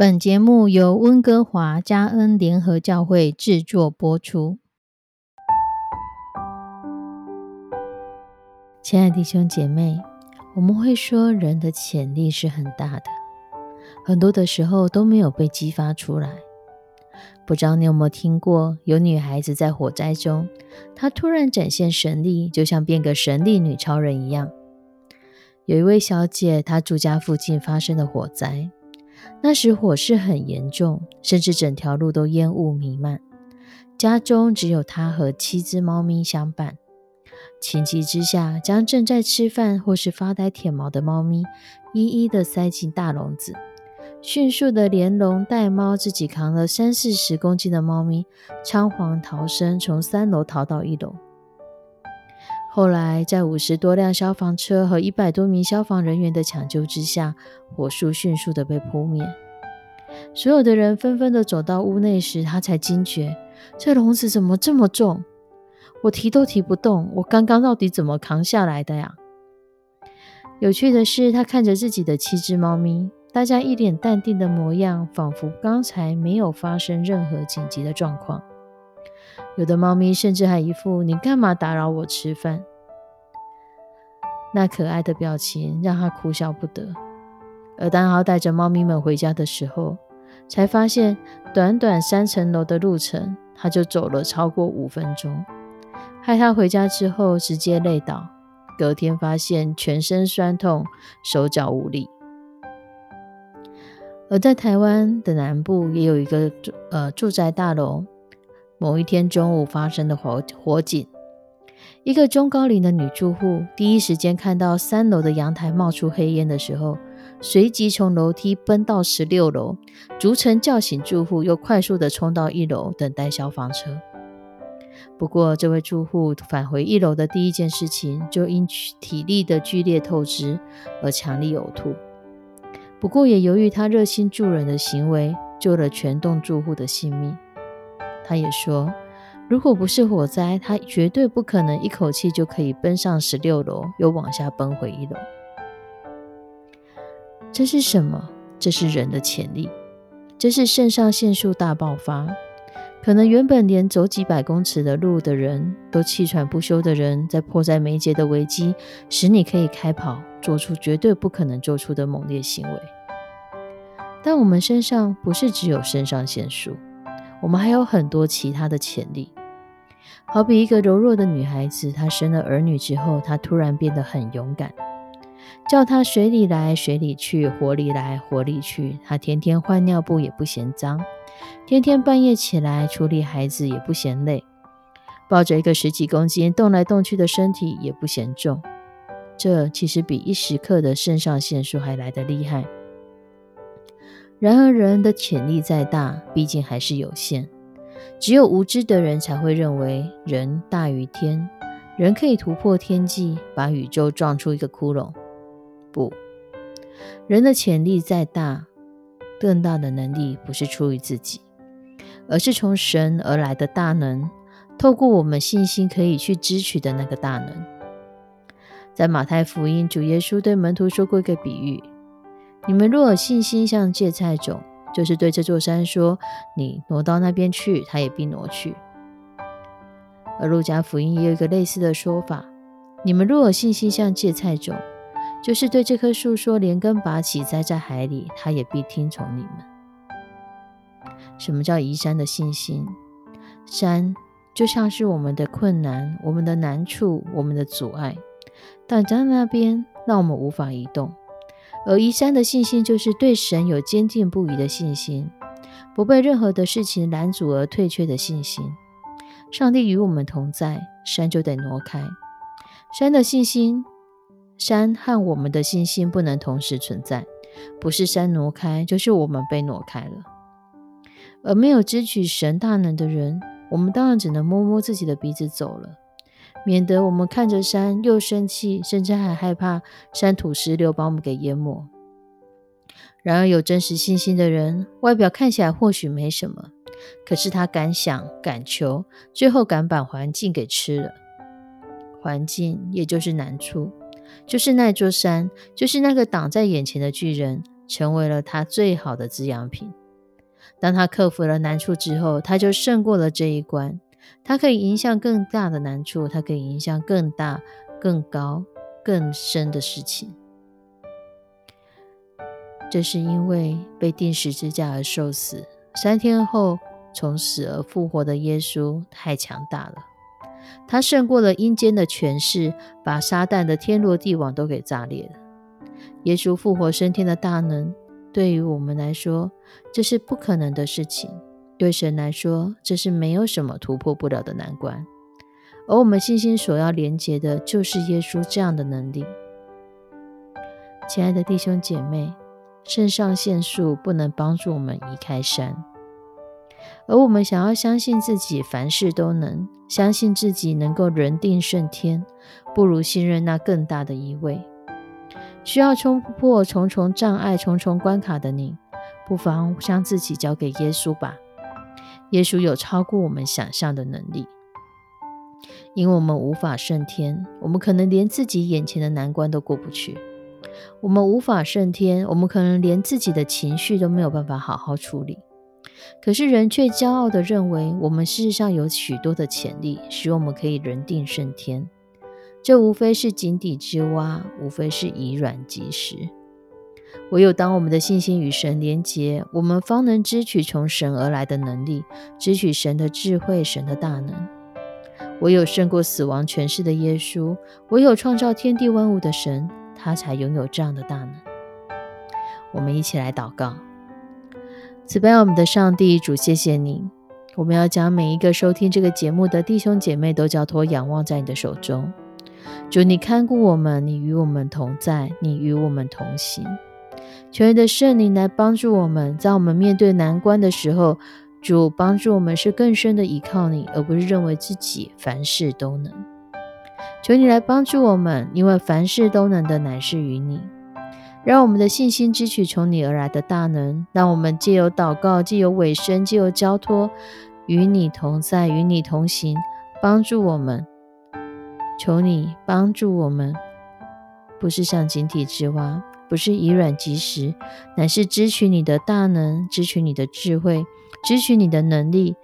本节目由温哥华加恩联合教会制作播出。亲爱的弟兄姐妹，我们会说人的潜力是很大的，很多的时候都没有被激发出来。不知道你有没有听过，有女孩子在火灾中，她突然展现神力，就像变个神力女超人一样。有一位小姐，她住家附近发生的火灾。那时火势很严重，甚至整条路都烟雾弥漫。家中只有他和七只猫咪相伴。情急之下，将正在吃饭或是发呆舔毛的猫咪一一的塞进大笼子，迅速的连笼带猫，自己扛了三四十公斤的猫咪，仓皇逃生，从三楼逃到一楼。后来，在五十多辆消防车和一百多名消防人员的抢救之下，火势迅速的被扑灭。所有的人纷纷的走到屋内时，他才惊觉，这笼子怎么这么重？我提都提不动，我刚刚到底怎么扛下来的呀？有趣的是，他看着自己的七只猫咪，大家一脸淡定的模样，仿佛刚才没有发生任何紧急的状况。有的猫咪甚至还一副“你干嘛打扰我吃饭”那可爱的表情，让他哭笑不得。而当他带着猫咪们回家的时候，才发现短短三层楼的路程，他就走了超过五分钟，害他回家之后直接累倒，隔天发现全身酸痛、手脚无力。而在台湾的南部，也有一个呃住宅大楼。某一天中午发生的火火警，一个中高龄的女住户第一时间看到三楼的阳台冒出黑烟的时候，随即从楼梯奔到十六楼，逐层叫醒住户，又快速的冲到一楼等待消防车。不过，这位住户返回一楼的第一件事情，就因体力的剧烈透支而强力呕吐。不过，也由于他热心助人的行为，救了全栋住户的性命。他也说，如果不是火灾，他绝对不可能一口气就可以奔上十六楼，又往下奔回一楼。这是什么？这是人的潜力，这是肾上腺素大爆发。可能原本连走几百公尺的路的人都气喘不休的人，在迫在眉睫的危机，使你可以开跑，做出绝对不可能做出的猛烈行为。但我们身上不是只有肾上腺素。我们还有很多其他的潜力，好比一个柔弱的女孩子，她生了儿女之后，她突然变得很勇敢。叫她水里来水里去，火里来火里去，她天天换尿布也不嫌脏，天天半夜起来处理孩子也不嫌累，抱着一个十几公斤动来动去的身体也不嫌重。这其实比一时刻的肾上腺素还来得厉害。然而，人的潜力再大，毕竟还是有限。只有无知的人才会认为人大于天，人可以突破天际，把宇宙撞出一个窟窿。不，人的潜力再大，更大的能力不是出于自己，而是从神而来的大能，透过我们信心可以去支取的那个大能。在马太福音，主耶稣对门徒说过一个比喻。你们若有信心像芥菜种，就是对这座山说：“你挪到那边去，它也必挪去。”而路加福音也有一个类似的说法：“你们若有信心像芥菜种，就是对这棵树说：‘连根拔起，栽在海里’，它也必听从你们。”什么叫移山的信心？山就像是我们的困难、我们的难处、我们的阻碍，挡在那边，让我们无法移动。而移山的信心，就是对神有坚定不移的信心，不被任何的事情拦阻而退却的信心。上帝与我们同在，山就得挪开。山的信心，山和我们的信心不能同时存在，不是山挪开，就是我们被挪开了。而没有支取神大能的人，我们当然只能摸摸自己的鼻子走了。免得我们看着山又生气，甚至还害怕山土石流把我们给淹没。然而，有真实信心的人，外表看起来或许没什么，可是他敢想敢求，最后敢把环境给吃了。环境也就是难处，就是那座山，就是那个挡在眼前的巨人，成为了他最好的滋养品。当他克服了难处之后，他就胜过了这一关。他可以影响更大的难处，他可以影响更大、更高、更深的事情。这是因为被钉十字架而受死，三天后从死而复活的耶稣太强大了。他胜过了阴间的权势，把撒旦的天罗地网都给炸裂了。耶稣复活升天的大能，对于我们来说，这是不可能的事情；对神来说，这是没有什么突破不了的难关。而我们信心所要连接的，就是耶稣这样的能力。亲爱的弟兄姐妹。肾上腺素不能帮助我们移开山，而我们想要相信自己凡事都能，相信自己能够人定胜天，不如信任那更大的一位。需要冲破重重障碍、重重关卡的你，不妨将自己交给耶稣吧。耶稣有超过我们想象的能力，因为我们无法胜天，我们可能连自己眼前的难关都过不去。我们无法胜天，我们可能连自己的情绪都没有办法好好处理。可是人却骄傲地认为，我们事实上有许多的潜力，使我们可以人定胜天。这无非是井底之蛙，无非是以软击石。唯有当我们的信心与神连结，我们方能支取从神而来的能力，支取神的智慧、神的大能。唯有胜过死亡权势的耶稣，唯有创造天地万物的神。他才拥有这样的大能。我们一起来祷告：慈悲我们的上帝主，谢谢你。我们要将每一个收听这个节目的弟兄姐妹都交托仰望在你的手中。主，你看顾我们，你与我们同在，你与我们同行。求你的圣灵来帮助我们，在我们面对难关的时候，主帮助我们是更深的依靠你，而不是认为自己凡事都能。求你来帮助我们，因为凡事都能的乃是于你。让我们的信心支取从你而来的大能，让我们借由祷告，借由委身，借由交托，与你同在，与你同行，帮助我们。求你帮助我们，不是像井底之蛙，不是以软击石，乃是支取你的大能，支取你的智慧，支取你的能力。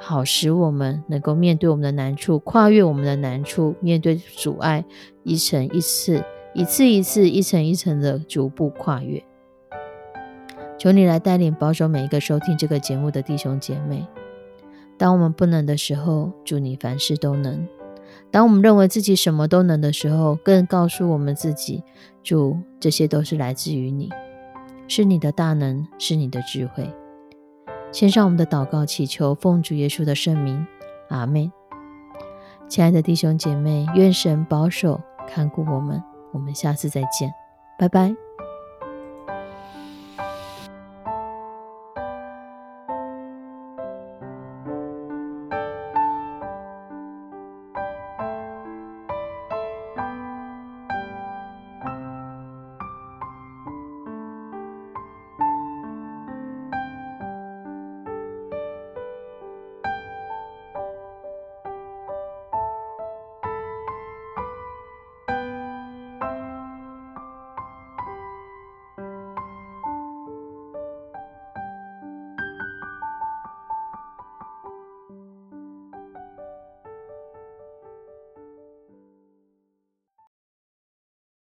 好使我们能够面对我们的难处，跨越我们的难处，面对阻碍，一层一次，一次一次，一层一层的逐步跨越。求你来带领保守每一个收听这个节目的弟兄姐妹。当我们不能的时候，祝你凡事都能；当我们认为自己什么都能的时候，更告诉我们自己，主，这些都是来自于你，是你的大能，是你的智慧。献上我们的祷告，祈求奉主耶稣的圣名，阿门。亲爱的弟兄姐妹，愿神保守看顾我们。我们下次再见，拜拜。